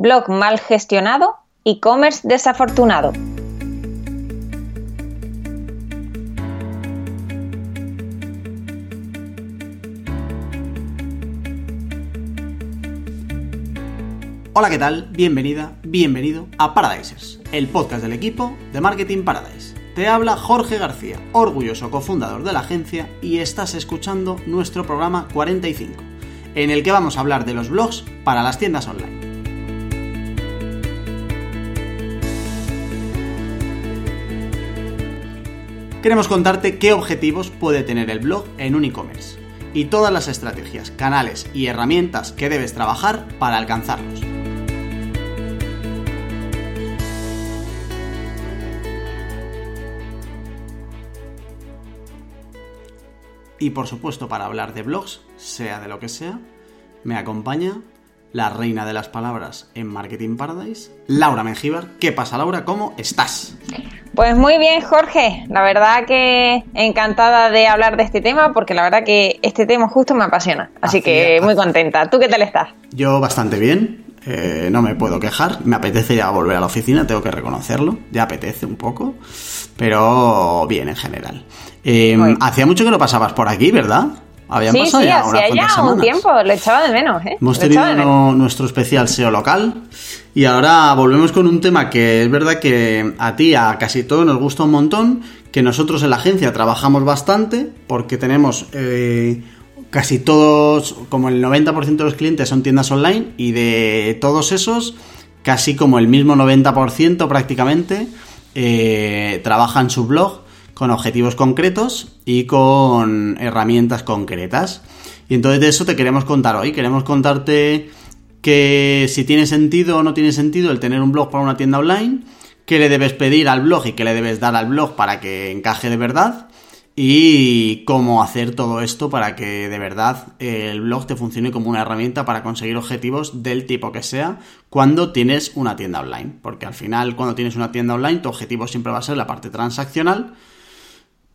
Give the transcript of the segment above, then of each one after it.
blog mal gestionado, e-commerce desafortunado. Hola, ¿qué tal? Bienvenida, bienvenido a Paradisers, el podcast del equipo de Marketing Paradise. Te habla Jorge García, orgulloso cofundador de la agencia, y estás escuchando nuestro programa 45, en el que vamos a hablar de los blogs para las tiendas online. Queremos contarte qué objetivos puede tener el blog en un e-commerce y todas las estrategias, canales y herramientas que debes trabajar para alcanzarlos. Y por supuesto, para hablar de blogs, sea de lo que sea, me acompaña la reina de las palabras en Marketing Paradise, Laura Mengíbar. ¿Qué pasa, Laura? ¿Cómo estás? Pues muy bien, Jorge. La verdad que encantada de hablar de este tema porque la verdad que este tema justo me apasiona. Así que muy contenta. ¿Tú qué tal estás? Yo bastante bien. Eh, no me puedo quejar. Me apetece ya volver a la oficina, tengo que reconocerlo. Ya apetece un poco. Pero bien en general. Eh, hacía mucho que no pasabas por aquí, ¿verdad? Habían sí, pasado sí, ya, hacía ya un tiempo, lo echaba de menos. ¿eh? Hemos tenido nuestro especial SEO local y ahora volvemos con un tema que es verdad que a ti, a casi todos nos gusta un montón, que nosotros en la agencia trabajamos bastante porque tenemos eh, casi todos, como el 90% de los clientes son tiendas online y de todos esos, casi como el mismo 90% prácticamente eh, trabajan su blog con objetivos concretos y con herramientas concretas. Y entonces de eso te queremos contar hoy. Queremos contarte que si tiene sentido o no tiene sentido el tener un blog para una tienda online, qué le debes pedir al blog y qué le debes dar al blog para que encaje de verdad y cómo hacer todo esto para que de verdad el blog te funcione como una herramienta para conseguir objetivos del tipo que sea cuando tienes una tienda online. Porque al final cuando tienes una tienda online tu objetivo siempre va a ser la parte transaccional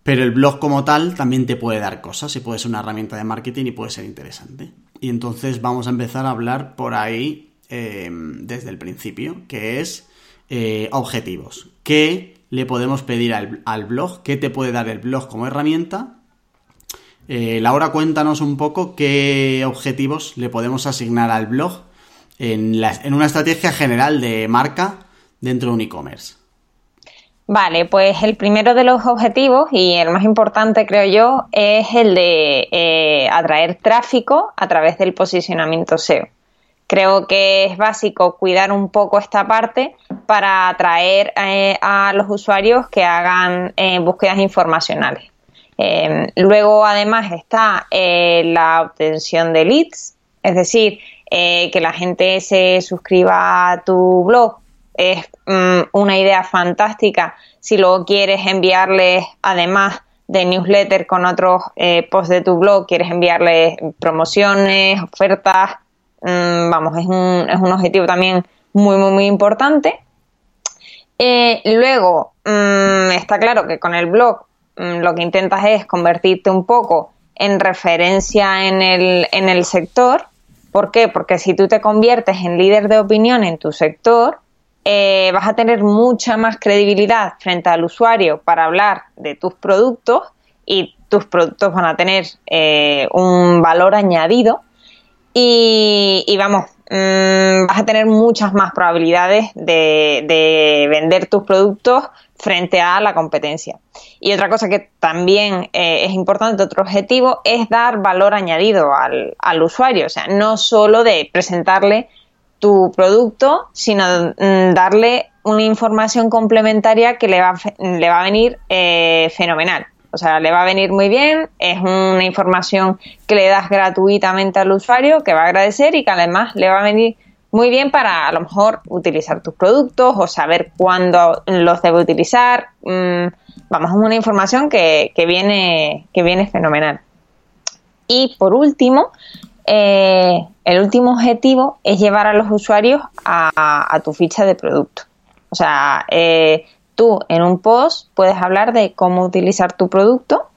pero el blog como tal también te puede dar cosas y puede ser una herramienta de marketing y puede ser interesante. Y entonces vamos a empezar a hablar por ahí eh, desde el principio, que es eh, objetivos. ¿Qué le podemos pedir al, blog? ¿Qué te puede dar el blog como herramienta? Eh, Laura, cuéntanos un poco qué objetivos le podemos asignar al blog en una estrategia general de marca dentro de un e-commerce. Vale, pues el primero de los objetivos y el más importante creo yo es el de eh, atraer tráfico a través del posicionamiento SEO. Creo que es básico cuidar un poco esta parte para atraer eh, a los usuarios que hagan eh, búsquedas informacionales. luego además está la obtención de leads, es decir, que la gente se suscriba a tu blog es mm, una idea fantástica si luego quieres enviarles, además de newsletter con otros eh, posts de tu blog, quieres enviarles promociones, ofertas, mm, vamos, es un, es un objetivo también muy, muy, muy importante. Eh, luego, mm, está claro que con el blog lo que intentas es convertirte un poco en referencia en el, en el sector. ¿Por qué? Porque si tú te conviertes en líder de opinión en tu sector, eh, vas a tener mucha más credibilidad frente al usuario para hablar de tus productos y tus productos van a tener eh, un valor añadido y, vamos, mm, vas a tener muchas más probabilidades de, vender tus productos frente a la competencia. Y otra cosa que también eh, es importante, otro objetivo, es dar valor añadido al, al usuario, o sea, no solo de presentarle tu producto, sino mm, darle una información complementaria que le va, le va a venir eh, fenomenal. O sea, le va a venir muy bien, es una información que le das gratuitamente al usuario, que va a agradecer y que además le va a venir muy bien para a lo mejor utilizar tus productos o saber cuándo los debe utilizar. Mm, vamos, es una información que, que, viene, que viene fenomenal. Y por último, eh, el último objetivo es llevar a los usuarios a, tu ficha de producto. O sea, eh, tú en un post puedes hablar de cómo utilizar tu producto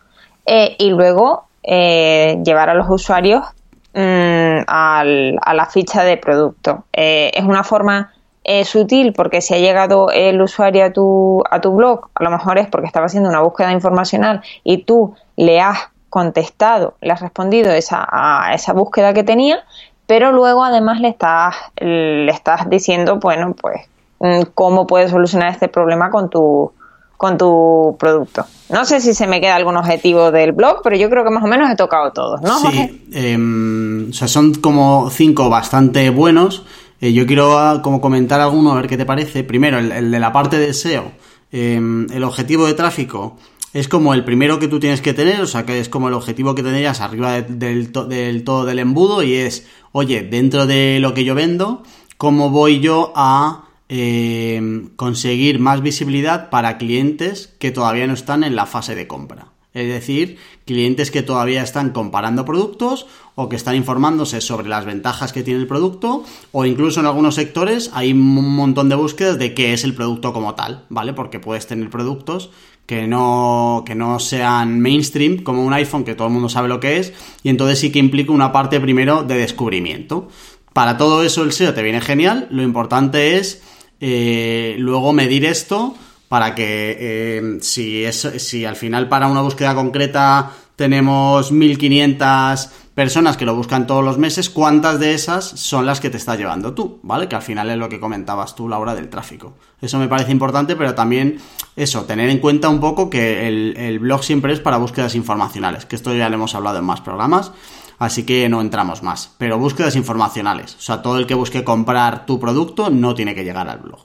eh, y luego llevar a los usuarios mm, a la ficha de producto. Eh, es una forma eh, sutil porque si ha llegado el usuario a tu, a tu blog, a lo mejor es porque estaba haciendo una búsqueda informacional y tú le has contestado, le has respondido esa, a esa búsqueda que tenía, pero luego además le estás, le estás diciendo, bueno, pues mm, cómo puedes solucionar este problema con tu, con tu producto. No sé si se me queda algún objetivo del blog, pero yo creo que más o menos he tocado todos, ¿no? Sí, em, o sea, son como cinco bastante buenos. Eh, yo quiero ah, como comentar alguno, a ver qué te parece. Primero, el, de la parte de SEO. Em, el objetivo de tráfico es como el primero que tú tienes que tener, o sea, que es como el objetivo que tendrías arriba del, del todo del embudo y es, oye, dentro de lo que yo vendo, ¿cómo voy yo a eh, conseguir más visibilidad para clientes que todavía no están en la fase de compra. Es decir, clientes que todavía están comparando productos o que están informándose sobre las ventajas que tiene el producto o incluso en algunos sectores hay un montón de búsquedas de qué es el producto como tal, ¿vale? Porque puedes tener productos que no, que no sean mainstream, como un iPhone que todo el mundo sabe lo que es, y entonces sí que implica una parte primero de descubrimiento. Para todo eso el SEO te viene genial, lo importante es eh, luego medir esto para que eh, si, es, si al final para una búsqueda concreta tenemos 1500 personas que lo buscan todos los meses, ¿cuántas de esas son las que te está llevando tú? ¿Vale? Que al final es lo que comentabas tú, Laura, del tráfico. Eso me parece importante, pero también eso, tener en cuenta un poco que el, el blog siempre es para búsquedas informacionales, que esto ya lo hemos hablado en más programas así que no entramos más. Pero búsquedas informacionales, o sea, todo el que busque comprar tu producto no tiene que llegar al blog.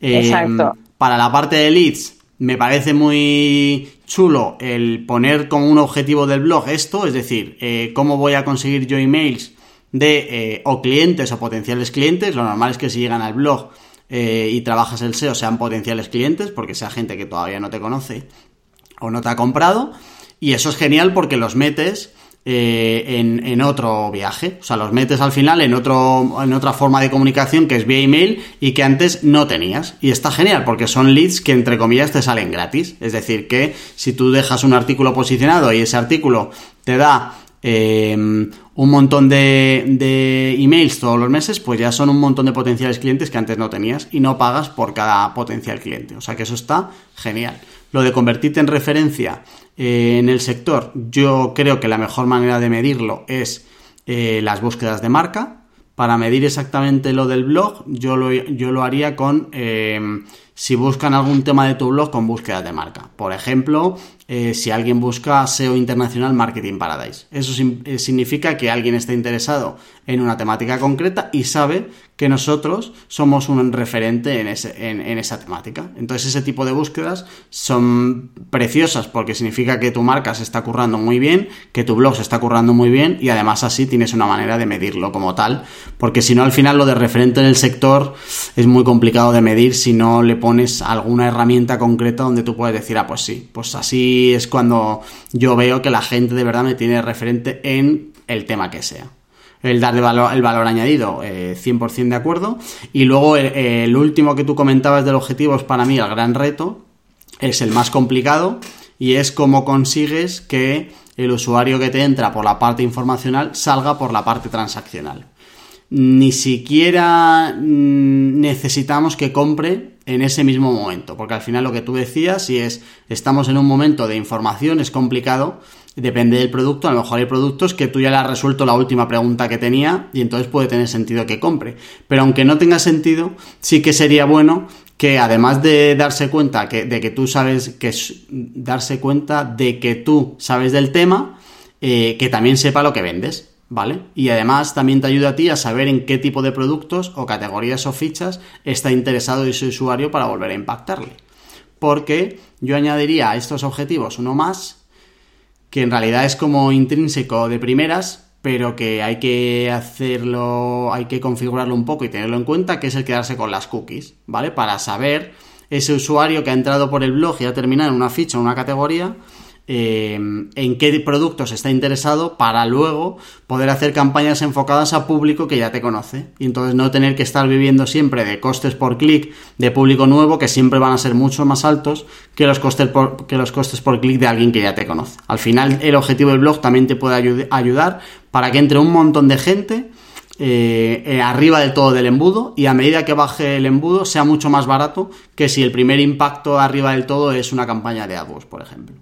Exacto. Em, para la parte de leads, me parece muy chulo el poner como un objetivo del blog esto, es decir, eh, cómo voy a conseguir yo emails de eh, o clientes o potenciales clientes. Lo normal es que si llegan al blog eh, y trabajas el SEO sean potenciales clientes, porque sea gente que todavía no te conoce o no te ha comprado. Y eso es genial porque los metes eh, en, otro viaje. O sea, los metes al final en, otro, en otra forma de comunicación que es vía email y que antes no tenías. Y está genial porque son leads que entre comillas te salen gratis. Es decir, que si tú dejas un artículo posicionado y ese artículo te da eh, un montón de, de, emails todos los meses, pues ya son un montón de potenciales clientes que antes no tenías y no pagas por cada potencial cliente. O sea que eso está genial. Lo de convertirte en referencia eh, en el sector, yo creo que la mejor manera de medirlo es eh, las búsquedas de marca. Para medir exactamente lo del blog, yo lo, haría con eh, si buscan algún tema de tu blog con búsquedas de marca. Por ejemplo, si alguien busca SEO Internacional Marketing Paradise. Eso significa que alguien está interesado en una temática concreta y sabe que nosotros somos un referente en, esa temática. Entonces ese tipo de búsquedas son preciosas porque significa que tu marca se está currando muy bien, que tu blog se está currando muy bien y además así tienes una manera de medirlo como tal, porque si no al final lo de referente en el sector es muy complicado de medir si no le pones alguna herramienta concreta donde tú puedes decir, ah, pues sí, pues así es cuando yo veo que la gente de verdad me tiene referente en el tema que sea. El darle valor, el valor añadido, 100% eh, de acuerdo. Y luego el, último que tú comentabas del objetivo es para mí el gran reto, es el más complicado y es cómo consigues que el usuario que te entra por la parte informacional salga por la parte transaccional. Ni siquiera mm, necesitamos que compre en ese mismo momento, porque al final lo que tú decías, si es estamos en un momento de información, es complicado, depende del producto, a lo mejor hay productos que tú ya le has resuelto la última pregunta que tenía y entonces puede tener sentido que compre. Pero aunque no tenga sentido, sí que sería bueno que además de darse cuenta que, de que tú sabes que darse cuenta de que tú sabes del tema, eh, que también sepa lo que vendes. ¿vale? Y además también te ayuda a ti a saber en qué tipo de productos o categorías o fichas está interesado ese usuario para volver a impactarle. Porque yo añadiría a estos objetivos uno más, que en realidad es como intrínseco de primeras, pero que hay que hacerlo, hay que configurarlo un poco y tenerlo en cuenta, que es el quedarse con las cookies, ¿vale? Para saber ese usuario que ha entrado por el blog y ha terminado en una ficha o una categoría, eh, en qué productos está interesado para luego poder hacer campañas enfocadas a público que ya te conoce y entonces no tener que estar viviendo siempre de costes por clic de público nuevo que siempre van a ser mucho más altos que los costes por, que los costes por clic de alguien que ya te conoce. Al final el objetivo del blog también te puede ayudar para que entre un montón de gente eh, eh, arriba del todo del embudo y a medida que baje el embudo sea mucho más barato que si el primer impacto arriba del todo es una campaña de AdWords, por ejemplo.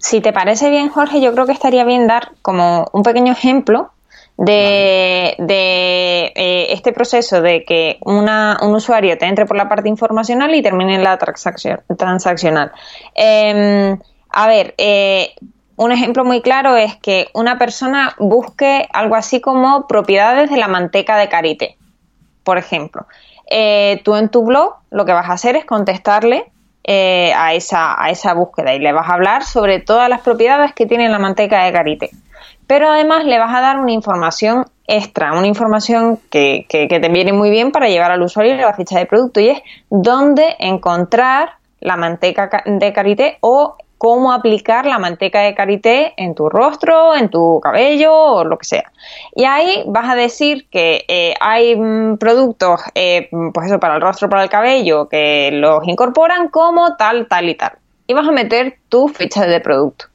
Si te parece bien, Jorge, yo creo que estaría bien dar como un pequeño ejemplo de, eh, este proceso de que una, un usuario te entre por la parte informacional y termine en la transacción, transaccional. Em, a ver, eh, un ejemplo muy claro es que una persona busque algo así como propiedades de la manteca de karité, por ejemplo. Eh, tú en tu blog lo que vas a hacer es contestarle eh, a, esa, a esa búsqueda y le vas a hablar sobre todas las propiedades que tiene la manteca de karité. Pero además le vas a dar una información extra, una información que, que, que te viene muy bien para llevar al usuario la ficha de producto y es dónde encontrar la manteca de karité o cómo aplicar la manteca de karité en tu rostro, en tu cabello o lo que sea. Y ahí vas a decir que eh, hay mm, productos, eh, pues eso, para el rostro, para el cabello, que los incorporan como tal, tal y tal. Y vas a meter tu ficha de producto.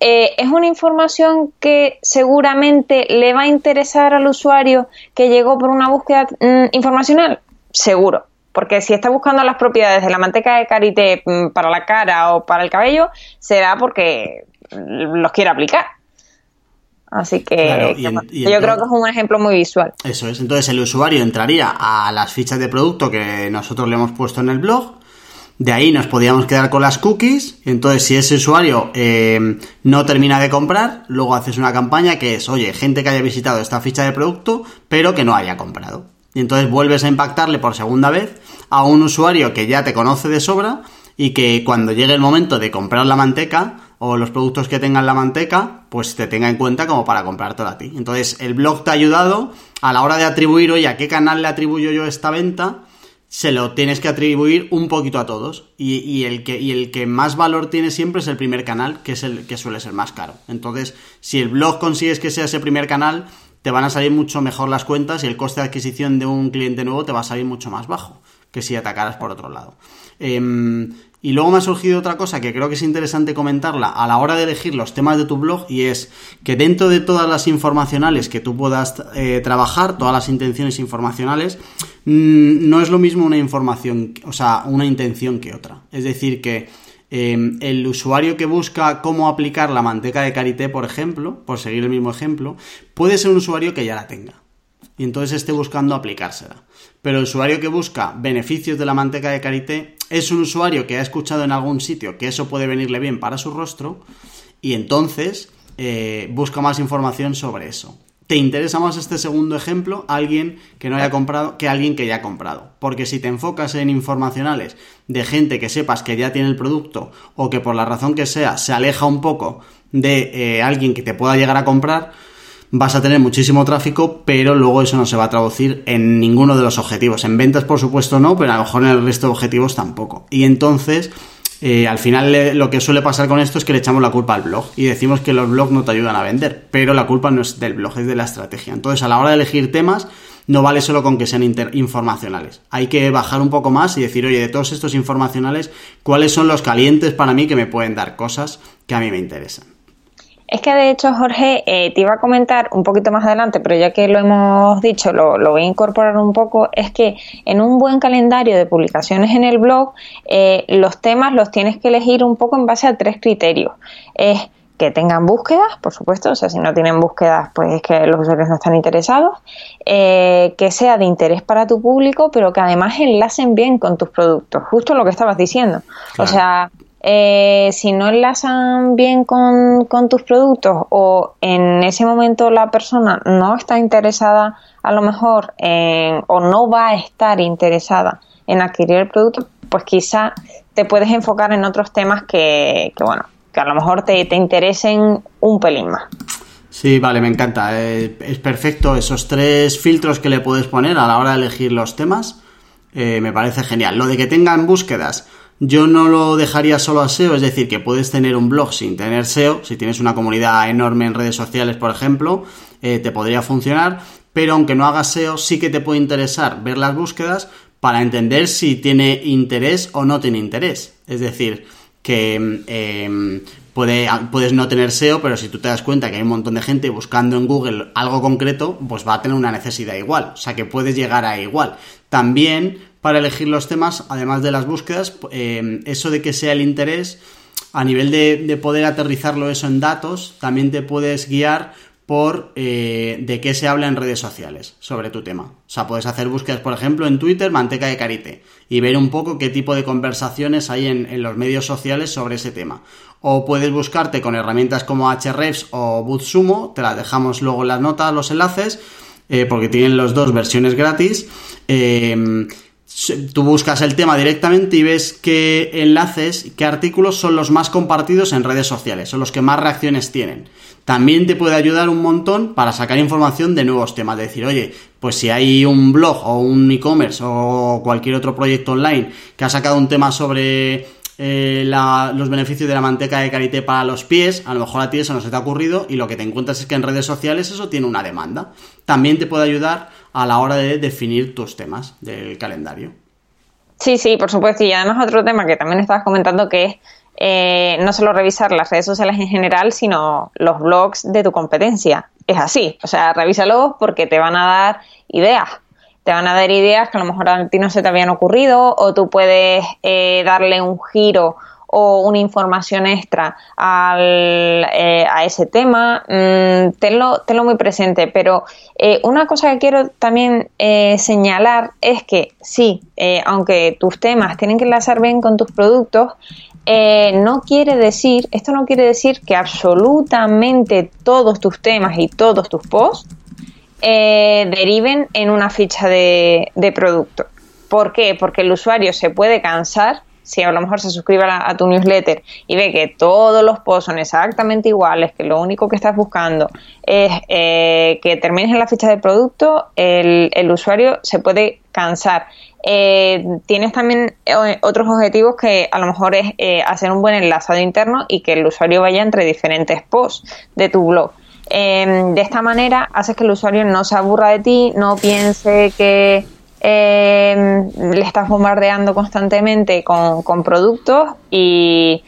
Eh, es una información que seguramente le va a interesar al usuario que llegó por una búsqueda mm, informacional. Seguro, porque si está buscando las propiedades de la manteca de karité mm, para la cara o para el cabello, será porque los quiere aplicar. Así que, yo creo que es un ejemplo muy visual. Eso es. Entonces el usuario entraría a las fichas de producto que nosotros le hemos puesto en el blog. De ahí nos podíamos quedar con las cookies. Entonces, si ese usuario eh, no termina de comprar, luego haces una campaña que es, oye, gente que haya visitado esta ficha de producto, pero que no haya comprado. Y entonces vuelves a impactarle por segunda vez a un usuario que ya te conoce de sobra y que cuando llegue el momento de comprar la manteca o los productos que tengan la manteca, pues te tenga en cuenta como para comprártelo a ti. Entonces, el blog te ha ayudado a la hora de atribuir, oye, ¿a qué canal le atribuyo yo esta venta? Se lo tienes que atribuir un poquito a todos. Y, el que, y el que más valor tiene siempre es el primer canal, que es el que suele ser más caro. Entonces, si el blog consigues que sea ese primer canal, te van a salir mucho mejor las cuentas y el coste de adquisición de un cliente nuevo te va a salir mucho más bajo que si atacaras por otro lado. Em, y luego me ha surgido otra cosa que creo que es interesante comentarla a la hora de elegir los temas de tu blog y es que dentro de todas las informacionales que tú puedas eh, trabajar, todas las intenciones informacionales, mm, no es lo mismo una información, o sea, una intención que otra. Es decir, que em, el usuario que busca cómo aplicar la manteca de karité, por ejemplo, por seguir el mismo ejemplo, puede ser un usuario que ya la tenga y entonces esté buscando aplicársela. Pero el usuario que busca beneficios de la manteca de karité es un usuario que ha escuchado en algún sitio que eso puede venirle bien para su rostro y entonces eh, busca más información sobre eso. ¿Te interesa más este segundo ejemplo? Alguien que no haya comprado que alguien que ya ha comprado. Porque si te enfocas en informacionales de gente que sepas que ya tiene el producto o que por la razón que sea se aleja un poco de eh, alguien que te pueda llegar a comprar, vas a tener muchísimo tráfico, pero luego eso no se va a traducir en ninguno de los objetivos. En ventas, por supuesto, no, pero a lo mejor en el resto de objetivos tampoco. Y entonces, eh, al final lo que suele pasar con esto es que le echamos la culpa al blog y decimos que los blogs no te ayudan a vender, pero la culpa no es del blog, es de la estrategia. Entonces, a la hora de elegir temas, no vale solo con que sean informacionales. Hay que bajar un poco más y decir, oye, de todos estos informacionales, ¿cuáles son los calientes para mí que me pueden dar cosas que a mí me interesan? Es que de hecho, Jorge, eh, te iba a comentar un poquito más adelante, pero ya que lo hemos dicho, lo, voy a incorporar un poco, es que en un buen calendario de publicaciones en el blog, eh, los temas los tienes que elegir un poco en base a tres criterios. Es que tengan búsquedas, por supuesto, o sea, si no tienen búsquedas, pues es que los usuarios no están interesados, eh, que sea de interés para tu público, pero que además enlacen bien con tus productos, justo lo que estabas diciendo. O sea, eh, si no enlazan bien con, tus productos o en ese momento la persona no está interesada a lo mejor o no va a estar interesada en adquirir el producto, pues quizá te puedes enfocar en otros temas que, bueno, que a lo mejor te, interesen un pelín más. Sí, vale, me encanta. Eh, es perfecto esos tres filtros que le puedes poner a la hora de elegir los temas. Eh, me parece genial. Lo de que tengan búsquedas yo no lo dejaría solo a SEO, es decir, que puedes tener un blog sin tener SEO, si tienes una comunidad enorme en redes sociales, por ejemplo, eh, te podría funcionar, pero aunque no hagas SEO, sí que te puede interesar ver las búsquedas para entender si tiene interés o no tiene interés. Es decir, que em, puedes no tener SEO, pero si tú te das cuenta que hay un montón de gente buscando en Google algo concreto, pues va a tener una necesidad igual. O sea que puedes llegar a igual. También para elegir los temas, además de las búsquedas, em, eso de que sea el interés, a nivel de poder aterrizarlo eso en datos, también te puedes guiar por eh, de qué se habla en redes sociales sobre tu tema. O sea, puedes hacer búsquedas, por ejemplo, en Twitter, manteca de carite, y ver un poco qué tipo de conversaciones hay en, los medios sociales sobre ese tema. O puedes buscarte con herramientas como Hrefs o BootSumo, te las dejamos luego en las notas, los enlaces, eh, porque tienen los dos versiones gratis. Eh, tú buscas el tema directamente y ves qué enlaces, qué artículos son los más compartidos en redes sociales, son los que más reacciones tienen. También te puede ayudar un montón para sacar información de nuevos temas, de decir, oye, pues si hay un blog o un e-commerce o cualquier otro proyecto online que ha sacado un tema sobre eh, los beneficios de la manteca de karité para los pies, a lo mejor a ti eso no se te ha ocurrido y lo que te encuentras es que en redes sociales eso tiene una demanda. También te puede ayudar a la hora de definir tus temas del calendario. Sí, sí, por supuesto. Y además otro tema que también estabas comentando que es eh, no solo revisar las redes sociales en general, sino los blogs de tu competencia. Es así, o sea, revísalos porque te van a dar ideas te van a dar ideas que a lo mejor a ti no se te habían ocurrido o tú puedes eh, darle un giro o una información extra eh, a ese tema, mm, tenlo, muy presente. Pero eh, una cosa que quiero también señalar es que sí, aunque tus temas tienen que enlazar bien con tus productos, no quiere decir, esto no quiere decir que absolutamente todos tus temas y todos tus posts eh, deriven en una ficha de, producto. ¿Por qué? Porque el usuario se puede cansar si a lo mejor se suscribe a, tu newsletter y ve que todos los posts son exactamente iguales, que lo único que estás buscando es eh, que termines en la ficha de producto, el, usuario se puede cansar. Eh, tienes también otros objetivos que a lo mejor es hacer un buen enlazado interno y que el usuario vaya entre diferentes posts de tu blog. Em, de esta manera haces que el usuario no se aburra de ti, no piense que em, le estás bombardeando constantemente con, productos y,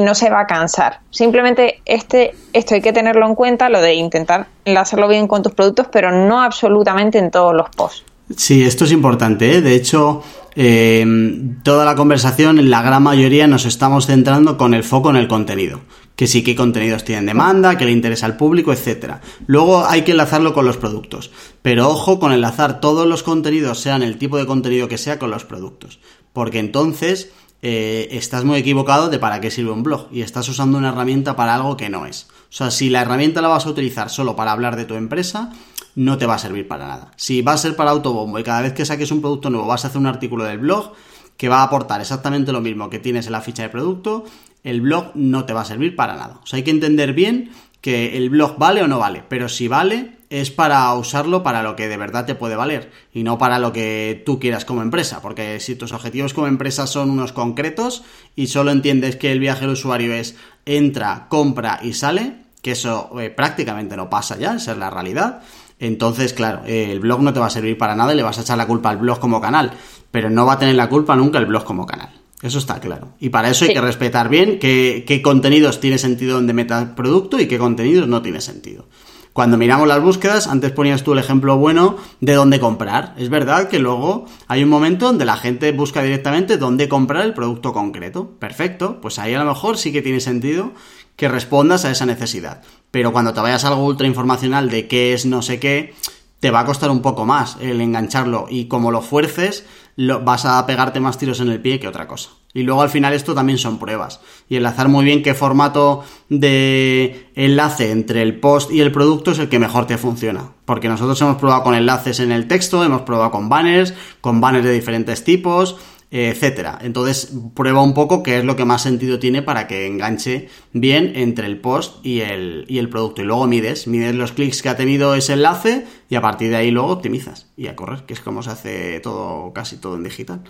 no se va a cansar. Simplemente este, esto hay que tenerlo en cuenta, lo de intentar hacerlo bien con tus productos, pero no absolutamente en todos los posts. Sí, esto es importante. ¿eh? De hecho, em, toda la conversación, en la gran mayoría, nos estamos centrando con el foco en el contenido que sí que contenidos tienen demanda, que le interesa al público, etcétera. Luego hay que enlazarlo con los productos. Pero ojo con enlazar todos los contenidos, sean el tipo de contenido que sea, con los productos. Porque entonces eh, estás muy equivocado de para qué sirve un blog y estás usando una herramienta para algo que no es. O sea, si la herramienta la vas a utilizar solo para hablar de tu empresa, no te va a servir para nada. Si va a ser para autobombo y cada vez que saques un producto nuevo vas a hacer un artículo del blog que va a aportar exactamente lo mismo que tienes en la ficha de producto, el blog no te va a servir para nada. O sea, hay que entender bien que el blog vale o no vale, pero si vale es para usarlo para lo que de verdad te puede valer y no para lo que tú quieras como empresa, porque si tus objetivos como empresa son unos concretos y solo entiendes que el viaje del usuario es entra, compra y sale, que eso eh, prácticamente no pasa ya, esa es la realidad, entonces claro, el blog no te va a servir para nada y le vas a echar la culpa al blog como canal, pero no va a tener la culpa nunca el blog como canal. Eso está claro. Y para eso hay que respetar bien qué, qué, contenidos tiene sentido donde meta producto y qué contenidos no tiene sentido. Cuando miramos las búsquedas, antes ponías tú el ejemplo bueno de dónde comprar. Es verdad que luego hay un momento donde la gente busca directamente dónde comprar el producto concreto. Perfecto, pues ahí a lo mejor sí que tiene sentido que respondas a esa necesidad. Pero cuando te vayas a algo ultra informacional de qué es no sé qué, te va a costar un poco más el engancharlo y como lo fuerces, lo, vas a pegarte más tiros en el pie que otra cosa. Y luego al final esto también son pruebas. Y enlazar muy bien qué formato de enlace entre el post y el producto es el que mejor te funciona. Porque nosotros hemos probado con enlaces en el texto, hemos probado con banners, con banners de diferentes tipos, etcétera. Entonces, prueba un poco qué es lo que más sentido tiene para que enganche bien entre el post y el, y el producto. Y luego mides, mides los clics que ha tenido ese enlace y a partir de ahí luego optimizas y a correr, que es como se hace todo, casi todo en digital.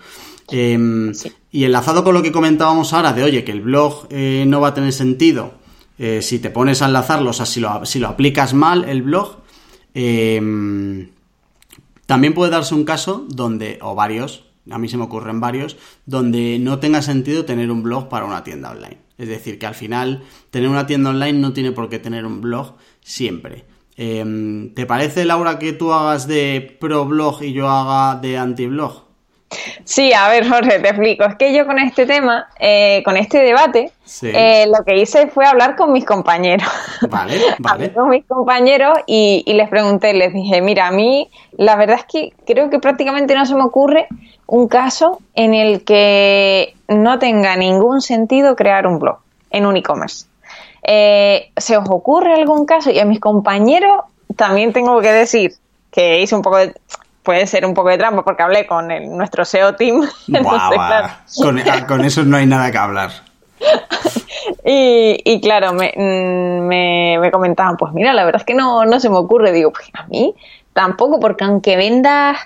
Em, y enlazado con lo que comentábamos ahora de, oye, que el blog eh, no va a tener sentido eh, si te pones a enlazarlo, o sea, si lo, si lo aplicas mal el blog, em, también puede darse un caso donde, o varios, a mí se me ocurren varios, donde no tenga sentido tener un blog para una tienda online. Es decir, que al final tener una tienda online no tiene por qué tener un blog siempre. Em, ¿Te parece, Laura, que tú hagas de pro blog y yo haga de anti blog? Sí, a ver, Jorge, te explico. Es que yo con este tema, eh, con este debate, eh, lo que hice fue hablar con mis compañeros. Vale, vale. con mis compañeros y, les pregunté, les dije, mira, a mí la verdad es que creo que prácticamente no se me ocurre un caso en el que no tenga ningún sentido crear un blog en un e-commerce. Eh, ¿Se os ocurre algún caso? Y a mis compañeros también tengo que decir que hice un poco de puede ser un poco de trampa porque hablé con nuestro SEO team. Ah, con, eso no hay nada que hablar. y, claro, mm, me, me, comentaban, pues mira, la verdad es que no, no se me ocurre. Digo, pues a mí tampoco, porque aunque vendas,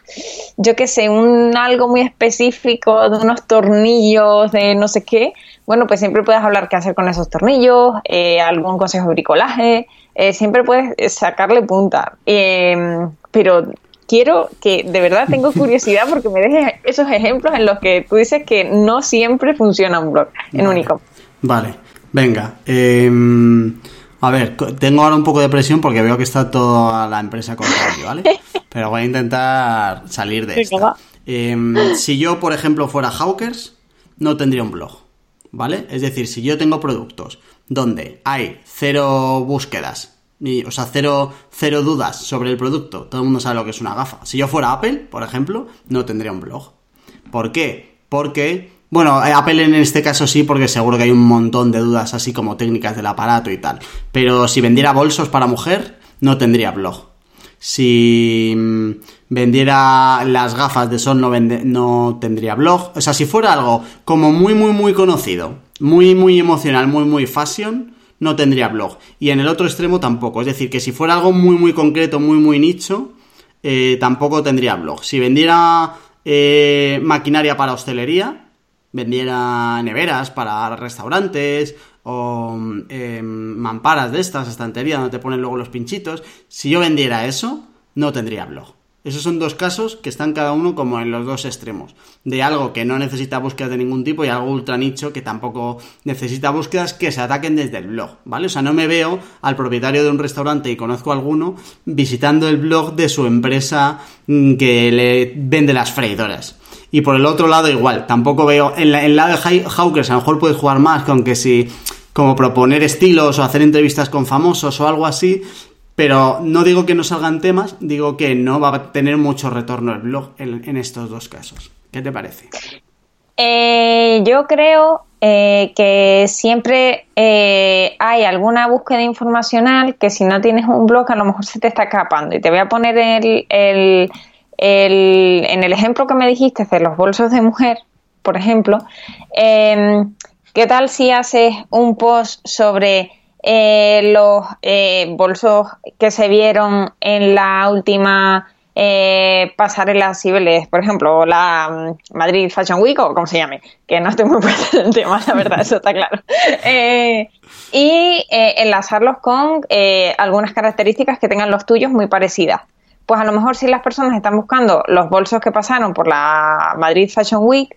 yo qué sé, un algo muy específico de unos tornillos de no sé qué, bueno, pues siempre puedes hablar qué hacer con esos tornillos, eh, algún consejo de bricolaje, eh, siempre puedes sacarle punta. Eh, pero quiero que, de verdad tengo curiosidad porque me dejes esos ejemplos en los que tú dices que no siempre funciona un blog en vale. Unicom. Vale, venga. Em, a ver, tengo ahora un poco de presión porque veo que está toda la empresa contra mí, ¿vale? Pero voy a intentar salir de esto. Em, si yo, por ejemplo, fuera Hawkers, no tendría un blog, ¿vale? Es decir, si yo tengo productos donde hay cero búsquedas o sea, cero, cero dudas sobre el producto. Todo el mundo sabe lo que es una gafa. Si yo fuera Apple, por ejemplo, no tendría un blog. ¿Por qué? Porque, bueno, eh, Apple en este caso sí, porque seguro que hay un montón de dudas así como técnicas del aparato y tal. Pero si vendiera bolsos para mujer, no tendría blog. Si mm, vendiera las gafas de sol, no, no tendría blog. O sea, si fuera algo como muy, muy, muy conocido, muy, muy emocional, muy, muy fashion, no tendría blog. Y en el otro extremo tampoco. Es decir, que si fuera algo muy, muy concreto, muy, muy nicho, eh, tampoco tendría blog. Si vendiera eh, maquinaria para hostelería, vendiera neveras para restaurantes o em, mamparas de estas, estanterías donde te ponen luego los pinchitos, si yo vendiera eso, no tendría blog. Esos son dos casos que están cada uno como en los dos extremos. De algo que no necesita búsquedas de ningún tipo y algo ultra nicho que tampoco necesita búsquedas que se ataquen desde el blog, ¿vale? O sea, no me veo al propietario de un restaurante y conozco a alguno visitando el blog de su empresa mm, que le vende las freidoras. Y por el otro lado igual, tampoco veo, en, el lado de Hawkers a lo mejor puede jugar más que si como proponer estilos o hacer entrevistas con famosos o algo así, pero no digo que no salgan temas, digo que no va a tener mucho retorno el blog en, estos dos casos. ¿Qué te parece? Eh, yo creo eh, que siempre eh, hay alguna búsqueda informacional que si no tienes un blog a lo mejor se te está escapando. Y te voy a poner el, el, en el ejemplo que me dijiste de los bolsos de mujer, por ejemplo. ¿Qué tal si haces un post sobre eh, los eh, bolsos que se vieron en la última eh, pasarela Cibeles, por ejemplo, la mm, Madrid Fashion Week o como se llame, que no estoy muy puesta en el tema, la verdad, eso está claro. Eh, y enlazarlos con algunas características que tengan los tuyos muy parecidas. Pues a lo mejor si las personas están buscando los bolsos que pasaron por la Madrid Fashion Week,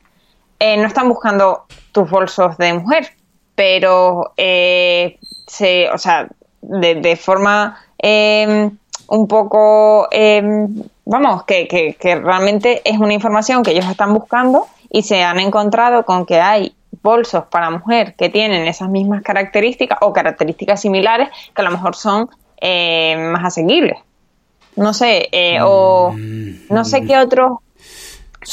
no están buscando tus bolsos de mujer, pero eh, se, o sea, de, forma em, un poco, em, vamos, que, que, realmente es una información que ellos están buscando y se han encontrado con que hay bolsos para mujer que tienen esas mismas características o características similares que a lo mejor son em, más asequibles. No sé, eh, o no sé qué otros,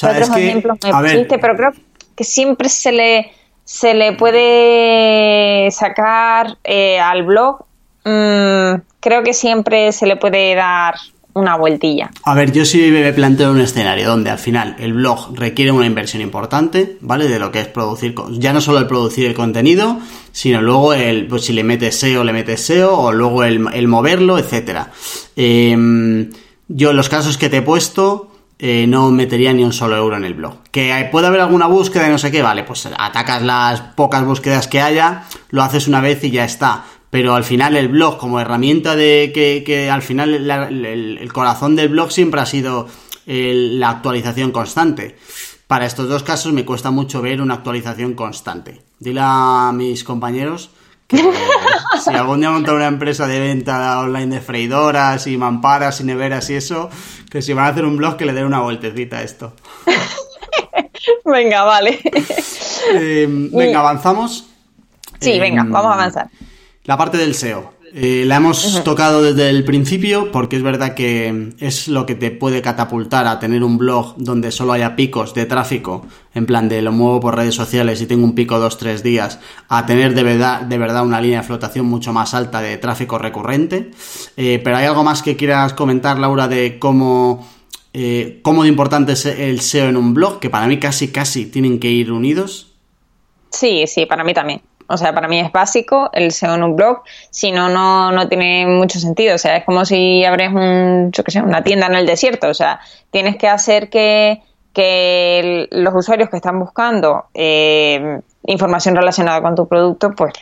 otros ejemplos me pusiste, pero creo que siempre se le se le puede sacar eh, al blog. Mm, creo que siempre se le puede dar una vueltilla. A ver, yo sí me planteo un escenario donde al final el blog requiere una inversión importante, ¿vale? De lo que es producir, ya no solo el producir el contenido, sino luego el, pues si le metes SEO, le metes SEO, o luego el, moverlo, etcétera. Em, yo en los casos que te he puesto, eh, no metería ni un solo euro en el blog. Que puede haber alguna búsqueda y no sé qué, vale, pues atacas las pocas búsquedas que haya, lo haces una vez y ya está pero al final el blog como herramienta de que, al final el, corazón del blog siempre ha sido la actualización constante. Para estos dos casos me cuesta mucho ver una actualización constante. Dile a mis compañeros que si algún día montan una empresa de venta online de freidoras y mamparas y neveras y eso, que si van a hacer un blog que le den una vueltecita a esto. venga, vale. Eh, venga, avanzamos. Sí, venga, em, vamos a avanzar. La parte del SEO. Eh, la hemos tocado desde el principio porque es verdad que es lo que te puede catapultar a tener un blog donde solo haya picos de tráfico, en plan de lo muevo por redes sociales y tengo un pico dos, tres días, a tener de verdad, de verdad una línea de flotación mucho más alta de tráfico recurrente. Eh, pero hay algo más que quieras comentar, Laura, de cómo, eh, cómo de importante es el SEO en un blog, que para mí casi, casi tienen que ir unidos. Sí, sí, para mí también. O sea, para mí es básico el SEO en un blog, si no, no tiene mucho sentido. O sea, es como si abres un, yo qué sé, una tienda en el desierto. O sea, tienes que hacer que, que los usuarios que están buscando eh, información relacionada con tu producto, pues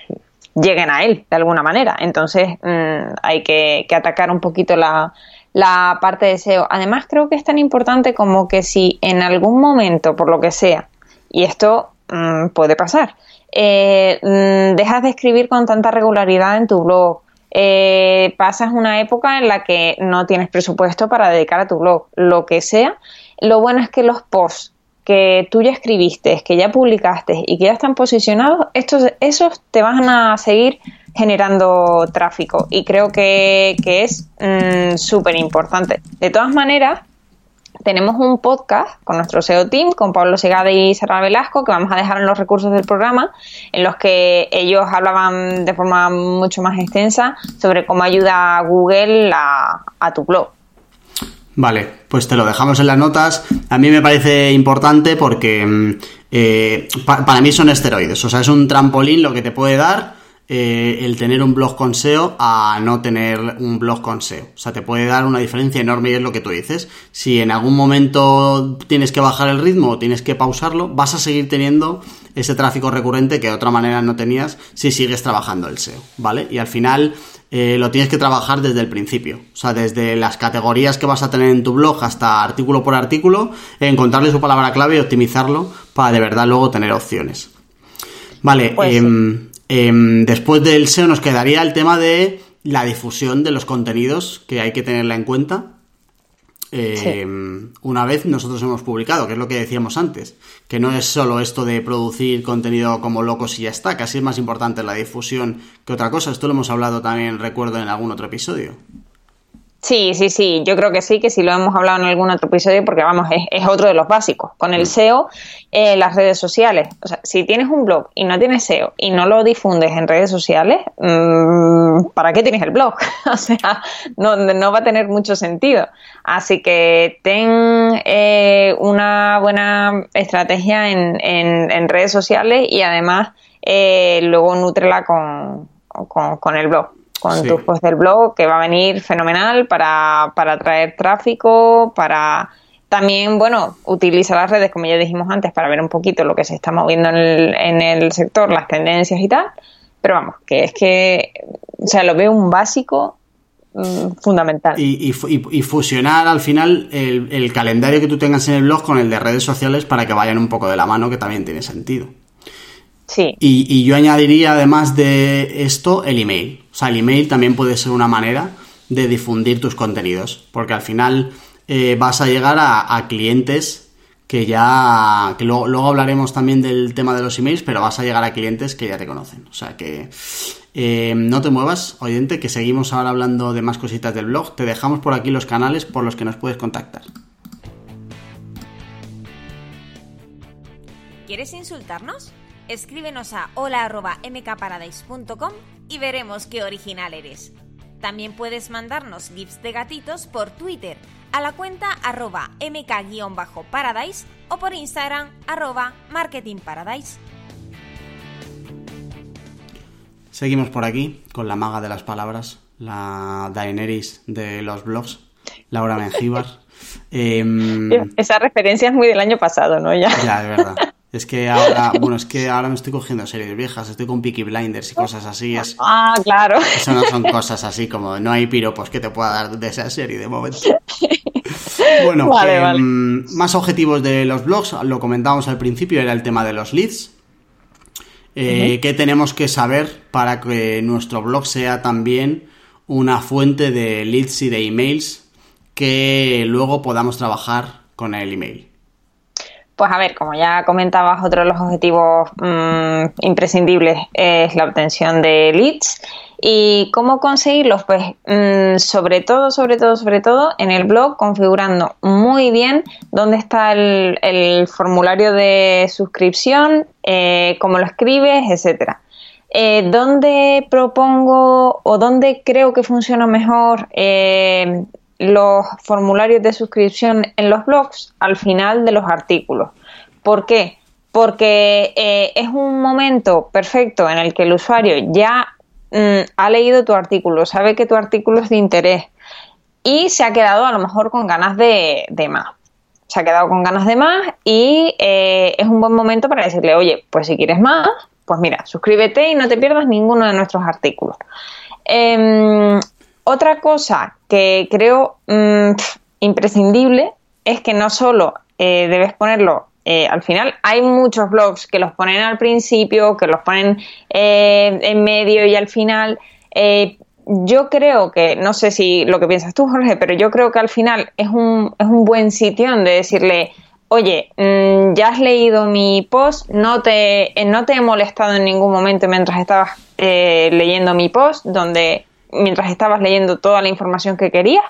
lleguen a él de alguna manera. Entonces, mm, hay que, atacar un poquito la, la parte de SEO. Además, creo que es tan importante como que si en algún momento, por lo que sea, y esto mm, puede pasar, eh, mm, dejas de escribir con tanta regularidad en tu blog, eh, pasas una época en la que no tienes presupuesto para dedicar a tu blog, lo que sea, lo bueno es que los posts que tú ya escribiste, que ya publicaste y que ya están posicionados, estos, esos te van a seguir generando tráfico. Y creo que, es mm, súper importante. De todas maneras, tenemos un podcast con nuestro SEO team, con Pablo Segade y Sara Velasco, que vamos a dejar en los recursos del programa, en los que ellos hablaban de forma mucho más extensa sobre cómo ayuda Google a, tu blog. Vale, pues te lo dejamos en las notas. A mí me parece importante porque mm, eh, para mí son esteroides, o sea, es un trampolín lo que te puede dar eh, el tener un blog con SEO a no tener un blog con SEO. O sea, te puede dar una diferencia enorme y es lo que tú dices. Si en algún momento tienes que bajar el ritmo o tienes que pausarlo, vas a seguir teniendo ese tráfico recurrente que de otra manera no tenías si sigues trabajando el SEO, ¿vale? Y al final eh, lo tienes que trabajar desde el principio. O sea, desde las categorías que vas a tener en tu blog hasta artículo por artículo, encontrarle su palabra clave y optimizarlo para de verdad luego tener opciones. Vale, pues em, Em, después del SEO nos quedaría el tema de la difusión de los contenidos que hay que tenerla en cuenta. Em, una vez nosotros hemos publicado, que es lo que decíamos antes, que no es solo esto de producir contenido como locos y ya está, casi es más importante la difusión que otra cosa. Esto lo hemos hablado también, recuerdo, en algún otro episodio. Sí, sí, sí, yo creo que sí, que sí lo hemos hablado en algún otro episodio porque vamos, es, otro de los básicos. Con el mm. SEO, eh, las redes sociales. O sea, si tienes un blog y no tienes SEO y no lo difundes en redes sociales, mm, ¿para qué tienes el blog? o sea, no, no, va a tener mucho sentido. Así que ten eh, una buena estrategia en, en, redes sociales y además eh, luego nutrela con, con el blog con tus posts del blog, que va a venir fenomenal para, para atraer tráfico, para también, bueno, utiliza las redes, como ya dijimos antes, para ver un poquito lo que se está moviendo en el, en el sector, las tendencias y tal. Pero vamos, que es que, o sea, lo veo un básico mm, fundamental. Y, y, fusionar al final el, el, calendario que tú tengas en el blog con el de redes sociales para que vayan un poco de la mano, que también tiene sentido. Sí. Y, y yo añadiría además de esto el email. Sea, el email también puede ser una manera de difundir tus contenidos, porque al final eh, vas a llegar a, clientes que ya, que luego, hablaremos también del tema de los emails, pero vas a llegar a clientes que ya te conocen. O sea que eh, no te muevas, oyente, que seguimos ahora hablando de más cositas del blog. Te dejamos por aquí los canales por los que nos puedes contactar. ¿Quieres insultarnos? Escríbenos a hola.mkparadise.com y veremos qué original eres. También puedes mandarnos GIFs de gatitos por Twitter a la cuenta arroba mk-paradise o por Instagram arroba marketingparadise. Seguimos por aquí con la maga de las palabras, la Daenerys de los blogs, Laura Mengíbar. Em, Esa referencia es muy del año pasado, ¿no? Ya, ya, de verdad. Es que ahora, bueno, es que ahora me estoy cogiendo series viejas, estoy con Peaky Blinders y cosas así. Es, ah, claro. Eso no son cosas así como no hay piropos que te pueda dar de esa serie de momento. Bueno, em, más objetivos de los blogs, lo comentábamos al principio, era el tema de los leads. Eh, ¿Qué tenemos que saber para que nuestro blog sea también una fuente de leads y de emails que luego podamos trabajar con el email? Pues a ver, como ya comentabas, otro de los objetivos mm, imprescindibles es la obtención de leads. ¿Y cómo conseguirlos? Pues mm, sobre todo, sobre todo, sobre todo en el blog, configurando muy bien dónde está el, formulario de suscripción, eh, cómo lo escribes, etcétera. Eh, ¿Dónde propongo o dónde creo que funciona mejor eh, los formularios de suscripción en los blogs al final de los artículos. ¿Por qué? Porque eh, es un momento perfecto en el que el usuario ya mm, ha leído tu artículo, sabe que tu artículo es de interés y se ha quedado a lo mejor con ganas de, más. Se ha quedado con ganas de más y eh, es un buen momento para decirle, oye, pues si quieres más, pues mira, suscríbete y no te pierdas ninguno de nuestros artículos. Em, otra cosa que creo mm, imprescindible es que no solo eh, debes ponerlo eh, al final, hay muchos blogs que los ponen al principio, que los ponen eh, en medio y al final. yo creo que, no sé si lo que piensas tú, Jorge, pero yo creo que al final es un, es un buen sitio donde decirle, oye, mm, ya has leído mi post, no te, no te he molestado en ningún momento mientras estabas leyendo mi post, donde mientras estabas leyendo toda la información que querías.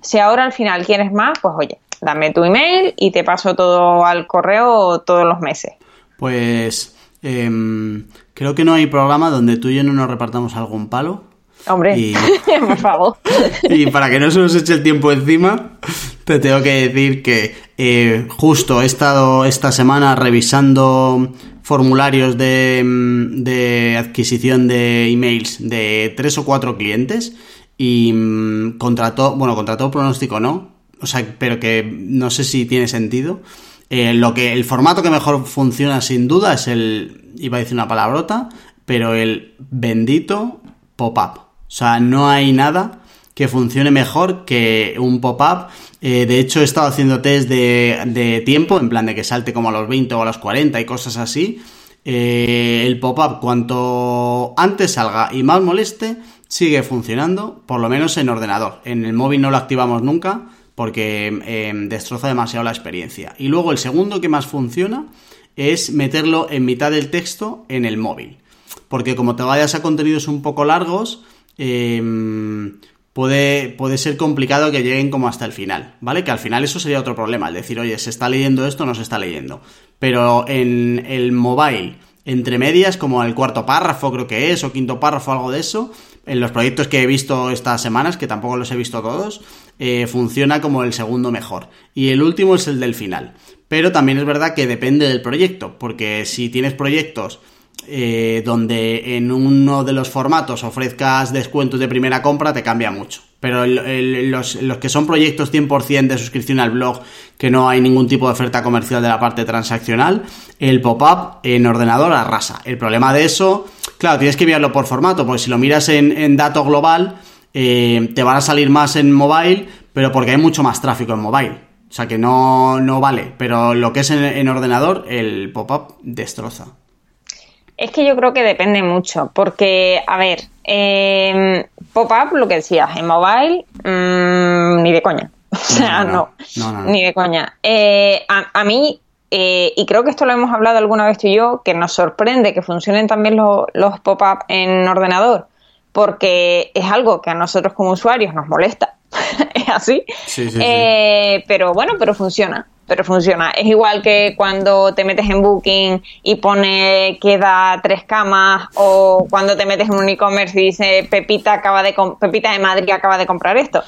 Si ahora al final quieres más, pues oye, dame tu email y te paso todo al correo todos los meses. Pues em, creo que no hay programa donde tú y yo no nos repartamos algún palo. Hombre, por favor. y para que no se nos eche el tiempo encima, te tengo que decir que eh, justo he estado esta semana revisando formularios de, mm, de, adquisición de emails de tres o cuatro clientes y mm, contrató, bueno, contrató pronóstico no, o sea, pero que no sé si tiene sentido. Eh, lo que, el formato que mejor funciona sin duda es el, iba a decir una palabrota, pero el bendito pop-up. O sea, no hay nada que funcione mejor que un pop-up eh, de hecho, he estado haciendo test de, tiempo, en plan de que salte como a los 20 o a los 40 y cosas así. Eh, el pop-up, cuanto antes salga y más moleste, sigue funcionando, por lo menos en ordenador. En el móvil no lo activamos nunca porque eh, destroza demasiado la experiencia. Y luego el segundo que más funciona es meterlo en mitad del texto en el móvil. Porque como te vayas a contenidos un poco largos, puede, puede ser complicado que lleguen como hasta el final, ¿vale? Que al final eso sería otro problema, el decir, oye, se está leyendo esto, no se está leyendo. Pero en el mobile, entre medias, como el cuarto párrafo creo que es, o quinto párrafo, algo de eso, en los proyectos que he visto estas semanas, que tampoco los he visto todos, eh, funciona como el segundo mejor. Y el último es el del final. Pero también es verdad que depende del proyecto, porque si tienes proyectos eh, donde en uno de los formatos ofrezcas descuentos de primera compra, te cambia mucho. Pero los, que son proyectos 100% de suscripción al blog, que no hay ningún tipo de oferta comercial de la parte transaccional, el pop-up en ordenador arrasa. El problema de eso, claro, tienes que mirarlo por formato, porque si lo miras en, dato global, eh, te van a salir más en mobile, pero porque hay mucho más tráfico en mobile. O sea que no, no vale, pero lo que es en ordenador, el pop-up destroza. Es que yo creo que depende mucho, porque, a ver, eh, pop-up, lo que decías, en mobile, mm, ni de coña. O sea, no, ni de coña. Eh, a, mí, eh, y creo que esto lo hemos hablado alguna vez tú y yo, que nos sorprende que funcionen también los, los pop-up en ordenador, porque es algo que a nosotros como usuarios nos molesta. es así. Sí, sí, sí. Pero bueno, pero funciona pero funciona. Es igual que cuando te metes en Booking y pone queda tres camas o cuando te metes en un e-commerce y dice Pepita acaba de Pepita de Madrid acaba de comprar esto.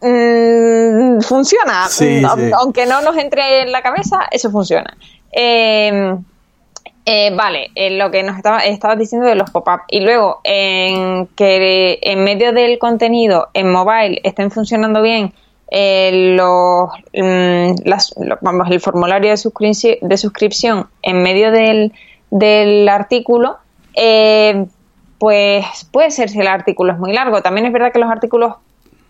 Mm, funciona, mm, aunque no nos entre en la cabeza, eso funciona. Eh, eh, vale, eh, lo que nos estaba, estabas diciendo de los pop-up. Y luego, en que en medio del contenido en mobile estén funcionando bien eh, los, mm, vamos, el formulario de, suscripción, de suscripción en medio del, del artículo, pues puede ser si el artículo es muy largo. También es verdad que los artículos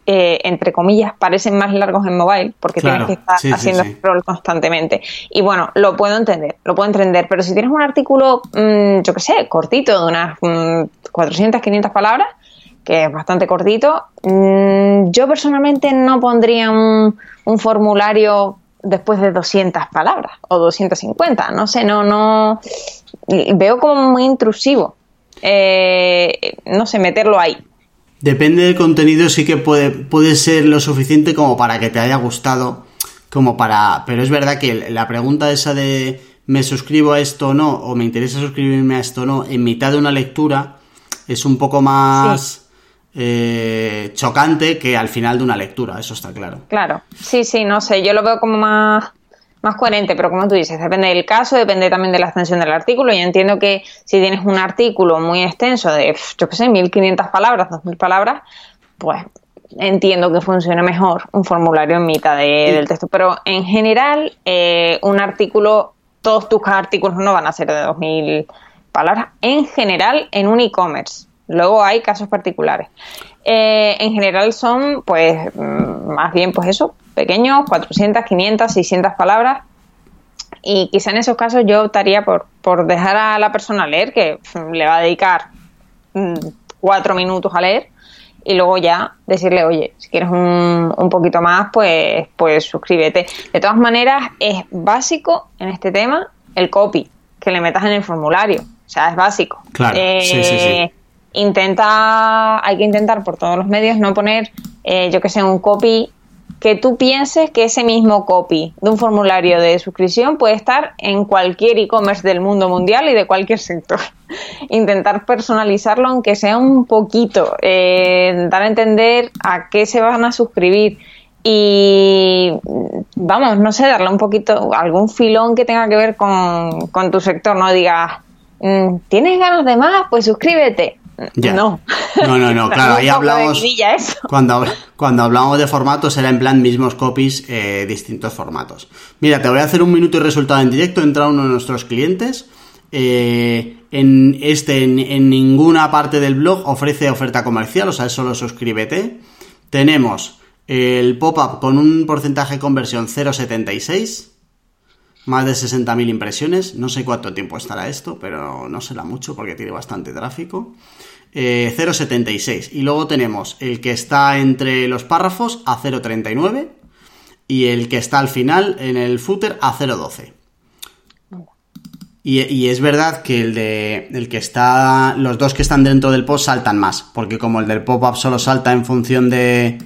eh, entre comillas, parecen más largos en mobile, porque tienes que estar haciendo scroll constantemente. Y bueno, lo puedo entender, lo puedo entender, pero si tienes un artículo, mm, yo qué sé, cortito, de unas 400, mm, 500 palabras, que es bastante cortito, mm, yo personalmente no pondría un, formulario después de 200 palabras o 250, no sé, no, no, veo como muy intrusivo. Eh, no sé, meterlo ahí. Depende del contenido, sí que puede, puede ser lo suficiente como para que te haya gustado, como para... Pero es verdad que la pregunta esa de me suscribo a esto o no, o me interesa suscribirme a esto o no, en mitad de una lectura, es un poco más eh, chocante que al final de una lectura, eso está claro. Claro, sí, sí, no sé, yo lo veo como más más coherente, pero como tú dices, depende del caso, depende también de la extensión del artículo. Y entiendo que si tienes un artículo muy extenso de, yo qué sé, 1500 palabras, 2000 palabras, pues entiendo que funcione mejor un formulario en mitad del texto. Pero en general, eh, un artículo, todos tus artículos no van a ser de 2000 palabras. En general, en un e-commerce. Luego hay casos particulares. Eh, en general son, pues, mm, más bien, pues eso, pequeños, 400, 500, 600 palabras. Y quizá en esos casos yo optaría por, por dejar a la persona leer, que mm, le va a dedicar mm, cuatro minutos a leer, y luego ya decirle, oye, si quieres un, un poquito más, pues, pues suscríbete. De todas maneras, es básico en este tema el copy que le metas en el formulario. O sea, es básico. Claro. sí, sí, sí. Intenta, hay que intentar por todos los medios no poner, eh, yo que sé, un copy que tú pienses que ese mismo copy de un formulario de suscripción puede estar en cualquier e-commerce del mundo mundial y de cualquier sector. Intentar personalizarlo aunque sea un poquito, eh, dar a entender a qué se van a suscribir y vamos, no sé, darle un poquito, algún filón que tenga que ver con, con tu sector, no digas, mm, ¿tienes ganas de más? Pues suscríbete no. No, no, no, claro, ahí hablamos. Cuando, cuando hablamos de formatos era en plan mismos copies, eh, distintos formatos. Mira, te voy a hacer un minuto y resultado en directo. Entra uno de nuestros clientes. Eh, en este, en, ninguna parte del blog ofrece oferta comercial, o sea, es solo suscríbete. Tenemos el pop-up con un porcentaje de conversión 0,76 más de 60.000 impresiones. No sé cuánto tiempo estará esto, pero no será mucho porque tiene bastante tráfico. 0.76. Eh, y luego tenemos el que está entre los párrafos a 0.39 y el que está al final en el footer a 0.12. Y, es verdad que el de el que está los dos que están dentro del post saltan más, porque como el del pop-up solo salta en función de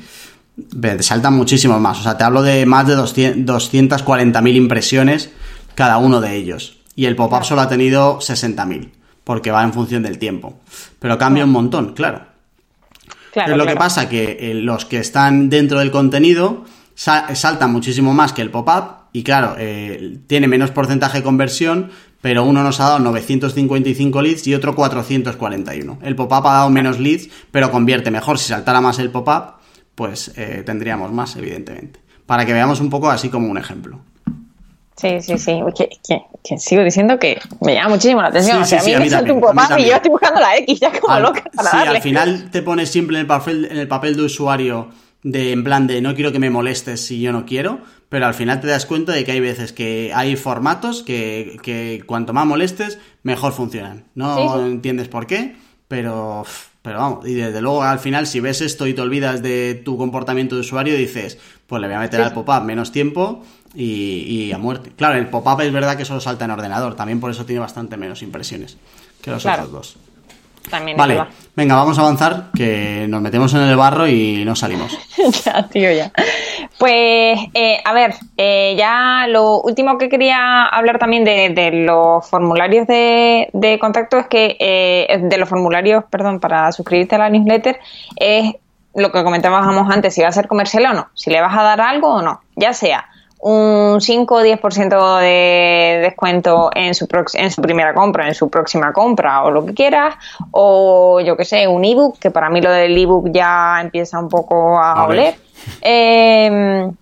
saltan muchísimo más, o sea, te hablo de más de 240.000 impresiones cada uno de ellos. Y el pop-up solo ha tenido 60.000 porque va en función del tiempo. Pero cambia un montón, claro. claro lo que pasa que eh, los que están dentro del contenido saltan muchísimo más que el pop-up y claro, eh, tiene menos porcentaje de conversión, pero uno nos ha dado 955 leads y otro 441. El pop-up ha dado menos leads, pero convierte mejor. Si saltara más el pop-up, pues eh, tendríamos más, evidentemente. Para que veamos un poco así como un ejemplo. Sí, sí, sí. Que, sigo diciendo que me llama muchísimo la atención. o sea, a mí me salta un poco más y yo estoy buscando la X ya como loca para Sí, al final te pones siempre en el, papel, en el papel de usuario de en plan de no quiero que me molestes si yo no quiero, pero al final te das cuenta de que hay veces que hay formatos que, que cuanto más molestes, mejor funcionan. No entiendes por qué, pero pero vamos, y desde luego al final si ves esto y te olvidas de tu comportamiento de usuario, dices, pues le voy a meter al pop-up menos tiempo y, a muerte. Claro, el pop-up es verdad que solo salta en ordenador, también por eso tiene bastante menos impresiones que los otros dos. También Vale, venga, vamos a avanzar, que nos metemos en el barro y no salimos. ya, tío, ya. Pues, eh, a ver, eh, ya lo último que quería hablar también de, los formularios de, contacto es que, eh, de los formularios, perdón, para suscribirte a la newsletter, es lo que comentábamos antes, si va a ser comercial o no, si le vas a dar algo o no, ya sea un 5 o 10% de descuento en su, en su primera compra, en su próxima compra o lo que quieras, o yo que sé, un ebook, que para mí lo del ebook ya empieza un poco a, oler, em,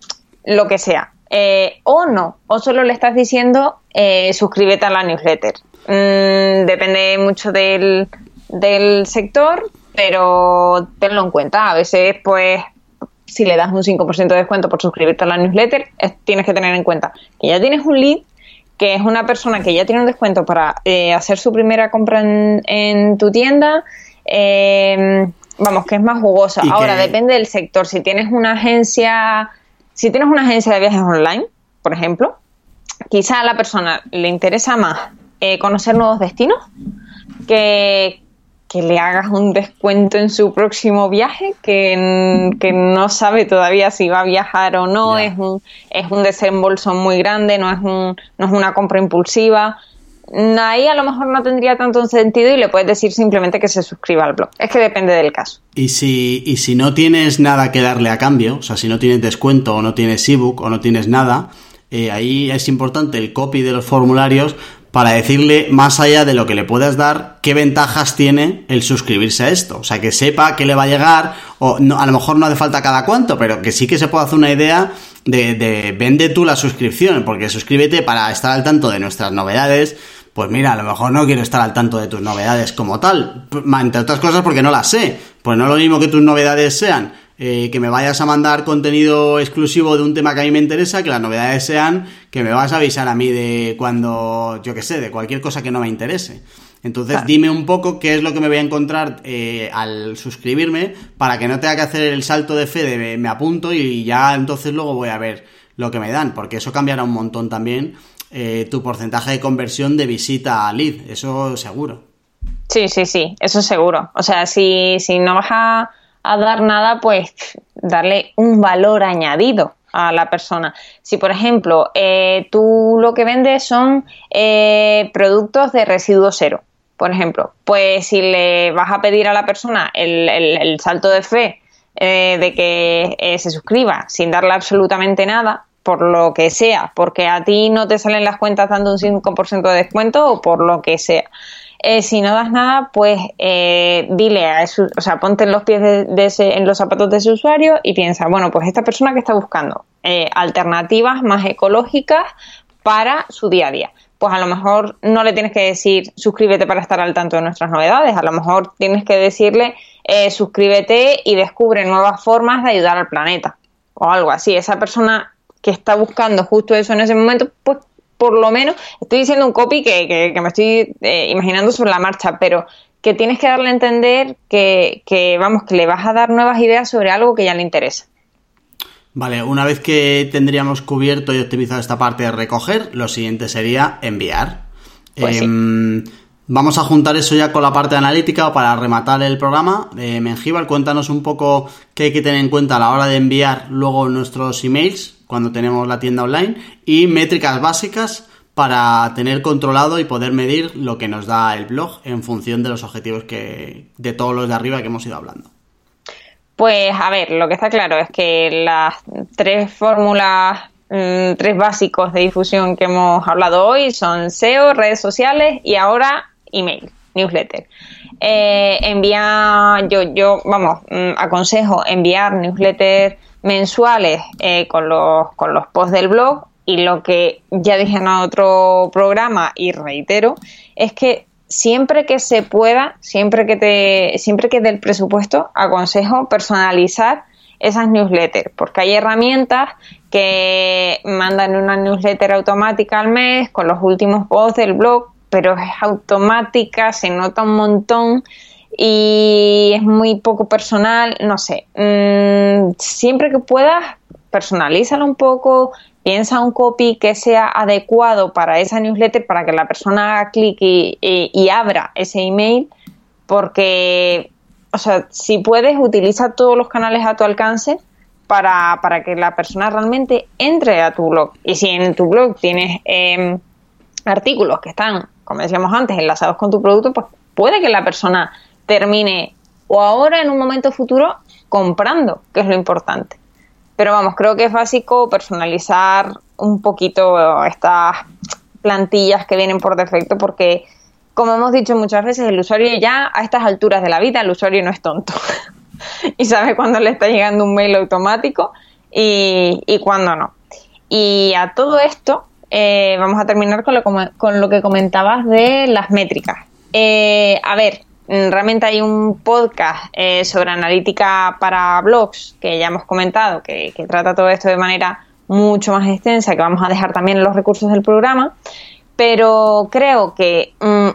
lo que sea. Eh, o no, o solo le estás diciendo eh, suscríbete a la newsletter. Mm, depende mucho del, del sector, pero tenlo en cuenta. A veces, pues, si le das un 5% de descuento por suscribirte a la newsletter, tienes que tener en cuenta que ya tienes un lead, que es una persona que ya tiene un descuento para eh, hacer su primera compra en, tu tienda. Eh, vamos, que es más jugosa. Ahora, depende del sector. Si tienes una agencia, si tienes una agencia de viajes online, por ejemplo, quizá a la persona le interesa más eh, conocer nuevos destinos que, que le hagas un descuento en su próximo viaje, que, no sabe todavía si va a viajar o no, es, un, es un desembolso muy grande, no es, un, no es una compra impulsiva. Ahí a lo mejor no tendría tanto sentido y le puedes decir simplemente que se suscriba al blog. Es que depende del caso. Y si, y si no tienes nada que darle a cambio, o sea, si no tienes descuento o no tienes ebook o no tienes nada, eh, ahí es importante el copy de los formularios para decirle, más allá de lo que le puedas dar, qué ventajas tiene el suscribirse a esto. O sea, que sepa que le va a llegar, o a lo mejor no hace falta cada cuánto, pero que sí que se pueda hacer una idea de, de vende tú la suscripción, porque suscríbete para estar al tanto de nuestras novedades. Pues mira, a lo mejor no quiero estar al tanto de tus novedades como tal, entre otras cosas porque no las sé. Pues no lo mismo que tus novedades sean eh, que me vayas a mandar contenido exclusivo de un tema que a mí me interesa, que las novedades sean que me vas a avisar a mí de cuando, yo que sé, de cualquier cosa que no me interese. Entonces dime un poco qué es lo que me voy a encontrar eh, al suscribirme para que no tenga que hacer el salto de fe de me apunto y ya entonces luego voy a ver lo que me dan, porque eso cambiará un montón también eh, tu porcentaje de conversión de visita a lead, eso seguro. Sí, sí, sí, eso seguro. O sea, si, si no vas a dar nada, pues darle un valor añadido a la persona. Si, por ejemplo, eh, tú lo que vendes son eh, productos de residuo cero, por ejemplo, pues si le vas a pedir a la persona el, salto de fe eh, de que se suscriba sin darle absolutamente nada, por lo que sea, porque a ti no te salen las cuentas dando un 5% de descuento o por lo que sea. Eh, si no das nada, pues eh, dile a eso, o sea, ponte en los pies en los zapatos de ese usuario y piensa, bueno, pues esta persona que está buscando eh, alternativas más ecológicas para su día a día. Pues a lo mejor no le tienes que decir suscríbete para estar al tanto de nuestras novedades, a lo mejor tienes que decirle suscríbete y descubre nuevas formas de ayudar al planeta o algo así. Esa persona que está buscando justo eso en ese momento, pues por lo menos, estoy diciendo un copy que, me estoy eh, imaginando sobre la marcha, pero que tienes que darle a entender que, que, vamos, que le vas a dar nuevas ideas sobre algo que ya le interesa. Vale, una vez que tendríamos cubierto y optimizado esta parte de recoger, lo siguiente sería enviar. Pues em, vamos a juntar eso ya con la parte analítica para rematar el programa. Eh, Mengíbal, cuéntanos un poco qué hay que tener en cuenta a la hora de enviar luego nuestros emails cuando tenemos la tienda online y métricas básicas para tener controlado y poder medir lo que nos da el blog en función de los objetivos que de todos los de arriba que hemos ido hablando. Pues a ver, lo que está claro es que las tres fórmulas, mm, tres básicos de difusión que hemos hablado hoy son SEO, redes sociales y ahora email, newsletter. Eh, envía, yo, yo, vamos, mm, aconsejo enviar newsletter mensuales eh, con, los, con los posts del blog. Y lo que ya dije en otro programa y reitero es que siempre que se pueda, siempre que te, siempre que del presupuesto, aconsejo personalizar esas newsletters, porque hay herramientas que mandan una newsletter automática al mes con los últimos posts del blog, pero es automática, se nota un montón y es muy poco personal, no sé. Mm, siempre que puedas, personalízalo un poco, piensa un copy que sea adecuado para esa newsletter para que la persona haga clic y, abra ese email porque, o sea, si puedes, utiliza todos los canales a tu alcance para, que la persona realmente entre a tu blog. Y si en tu blog tienes em, artículos que están, como decíamos antes, enlazados con tu producto, pues puede que la persona termine o ahora en un momento futuro comprando, que es lo importante. Pero vamos, creo que es básico personalizar un poquito estas plantillas que vienen por defecto porque, como hemos dicho muchas veces, el usuario ya a estas alturas de la vida, el usuario no es tonto y sabe cuándo le está llegando un mail automático y, y cuándo no. Y a todo esto eh, vamos a terminar con lo, con lo, que comentabas de las métricas. Eh, a ver, realmente hay un podcast eh, sobre analítica para blogs que ya hemos comentado, que, trata todo esto de manera mucho más extensa, que vamos a dejar también los recursos del programa. Pero creo que mm,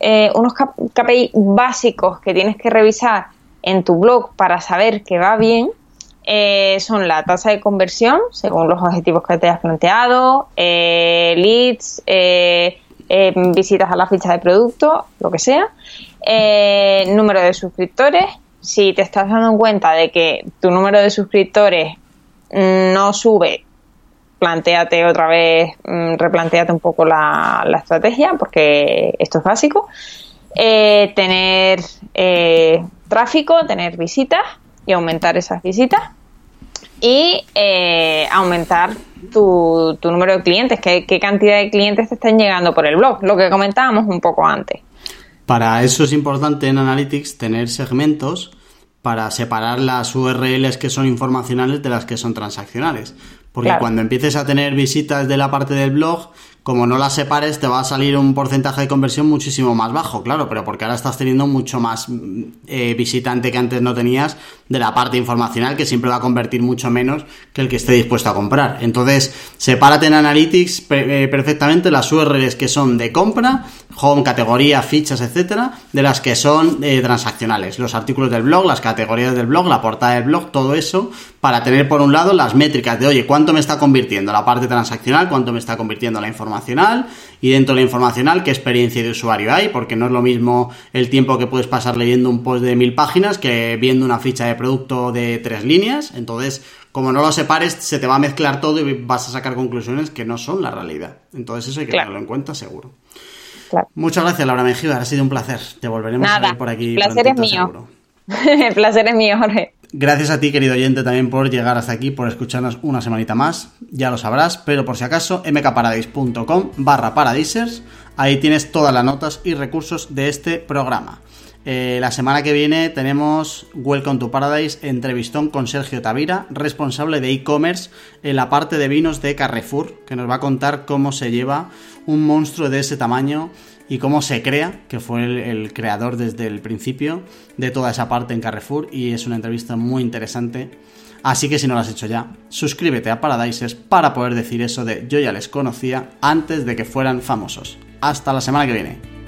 eh, unos KPI básicos que tienes que revisar en tu blog para saber que va bien eh, son la tasa de conversión, según los objetivos que te has planteado, leads, visitas a la ficha de producto, lo que sea, eh, número de suscriptores. Si te estás dando cuenta de que tu número de suscriptores no sube, planteate otra vez, mm, replanteate un poco la, estrategia, porque esto es básico. Eh, tener eh, tráfico, tener visitas y aumentar esas visitas. Y aumentar tu, número de clientes, qué, qué cantidad de clientes te están llegando por el blog, lo que comentábamos un poco antes. Para eso es importante en Analytics tener segmentos para separar las URLs que son informacionales de las que son transaccionales. Porque cuando empieces a tener visitas de la parte del blog, como no las separes, te va a salir un porcentaje de conversión muchísimo más bajo, claro, pero porque ahora estás teniendo mucho más eh, visitante que antes no tenías de la parte informacional, que siempre va a convertir mucho menos que el que esté dispuesto a comprar. Entonces, sepárate en Analytics eh, perfectamente las URLs que son de compra, home, categoría, fichas, etcétera, de las que son eh, transaccionales. Los artículos del blog, las categorías del blog, la portada del blog, todo eso, para tener por un lado las métricas de, oye, ¿cuánto me está convirtiendo la parte transaccional? ¿Cuánto me está convirtiendo la información? Informacional y dentro de la informacional qué experiencia de usuario hay, porque no es lo mismo el tiempo que puedes pasar leyendo un post de mil páginas que viendo una ficha de producto de tres líneas. Entonces, como no lo separes, se te va a mezclar todo y vas a sacar conclusiones que no son la realidad. Entonces, eso hay que tenerlo en cuenta seguro. Muchas gracias, Laura Mejía. Ha sido un placer. Te volveremos a ver por aquí. El placer es mío. el placer es mío, Jorge. Gracias a ti, querido oyente, también por llegar hasta aquí, por escucharnos una semanita más. Ya lo sabrás, pero por si acaso, mkparadise.com barra paradisers. Ahí tienes todas las notas y recursos de este programa. Eh, la semana que viene tenemos Welcome to Paradise, entrevistón con Sergio Tavira, responsable de e-commerce en la parte de vinos de Carrefour, que nos va a contar cómo se lleva un monstruo de ese tamaño y cómo se crea, que fue el, creador desde el principio de toda esa parte en Carrefour y es una entrevista muy interesante. Así que si no lo has hecho ya, suscríbete a Paradises para poder decir eso de yo ya les conocía antes de que fueran famosos. Hasta la semana que viene.